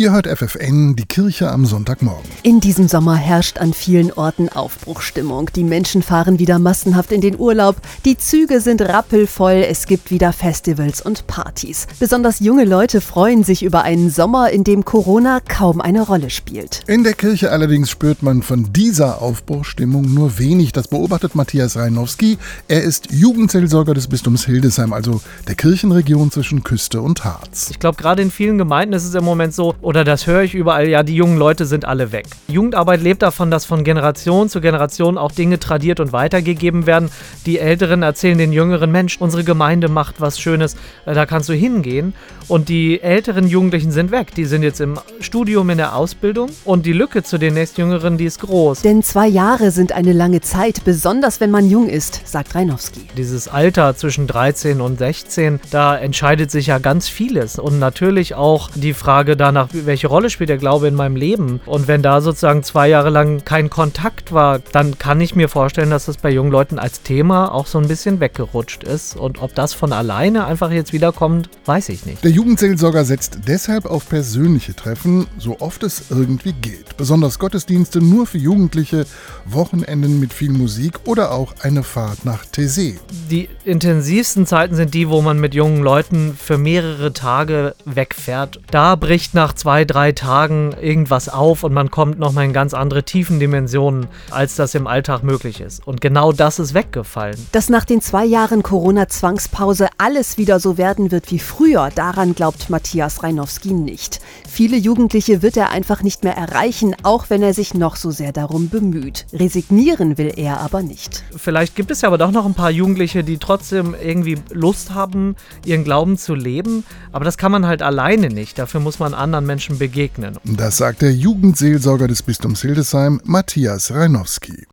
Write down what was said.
Ihr hört FFN, die Kirche am Sonntagmorgen. In diesem Sommer herrscht an vielen Orten Aufbruchstimmung. Die Menschen fahren wieder massenhaft in den Urlaub, die Züge sind rappelvoll, es gibt wieder Festivals und Partys. Besonders junge Leute freuen sich über einen Sommer, in dem Corona kaum eine Rolle spielt. In der Kirche allerdings spürt man von dieser Aufbruchstimmung nur wenig. Das beobachtet Matthias Reinowski. Er ist Jugendseelsorger des Bistums Hildesheim, also der Kirchenregion zwischen Küste und Harz. Ich glaube, gerade in vielen Gemeinden ist es im Moment so, oder das höre ich überall, ja, die jungen Leute sind alle weg. Jugendarbeit lebt davon, dass von Generation zu Generation auch Dinge tradiert und weitergegeben werden. Die Älteren erzählen den Jüngeren, Mensch, unsere Gemeinde macht was Schönes, äh, da kannst du hingehen. Und die älteren Jugendlichen sind weg. Die sind jetzt im Studium, in der Ausbildung. Und die Lücke zu den nächstjüngeren, die ist groß. Denn zwei Jahre sind eine lange Zeit, besonders wenn man jung ist, sagt Reinowski. Dieses Alter zwischen 13 und 16, da entscheidet sich ja ganz vieles. Und natürlich auch die Frage danach, welche Rolle spielt der Glaube in meinem Leben? Und wenn da sozusagen zwei Jahre lang kein Kontakt war, dann kann ich mir vorstellen, dass das bei jungen Leuten als Thema auch so ein bisschen weggerutscht ist. Und ob das von alleine einfach jetzt wiederkommt, weiß ich nicht. Der Jugendseelsorger setzt deshalb auf persönliche Treffen, so oft es irgendwie geht. Besonders Gottesdienste nur für Jugendliche, Wochenenden mit viel Musik oder auch eine Fahrt nach Tessé. Die intensivsten Zeiten sind die, wo man mit jungen Leuten für mehrere Tage wegfährt. Da bricht nach zwei, drei Tagen irgendwas auf und man kommt nochmal in ganz andere Tiefendimensionen, als das im Alltag möglich ist. Und genau das ist weggefallen. Dass nach den zwei Jahren Corona-Zwangspause alles wieder so werden wird wie früher, daran glaubt Matthias Reinowski nicht. Viele Jugendliche wird er einfach nicht mehr erreichen, auch wenn er sich noch so sehr darum bemüht. Resignieren will er aber nicht. Vielleicht gibt es ja aber doch noch ein paar Jugendliche, die trotzdem irgendwie Lust haben, ihren Glauben zu leben. Aber das kann man halt alleine nicht. Dafür muss man anderen Menschen begegnen. Das sagt der Jugendseelsorger des Bistums Hildesheim, Matthias Reinowski.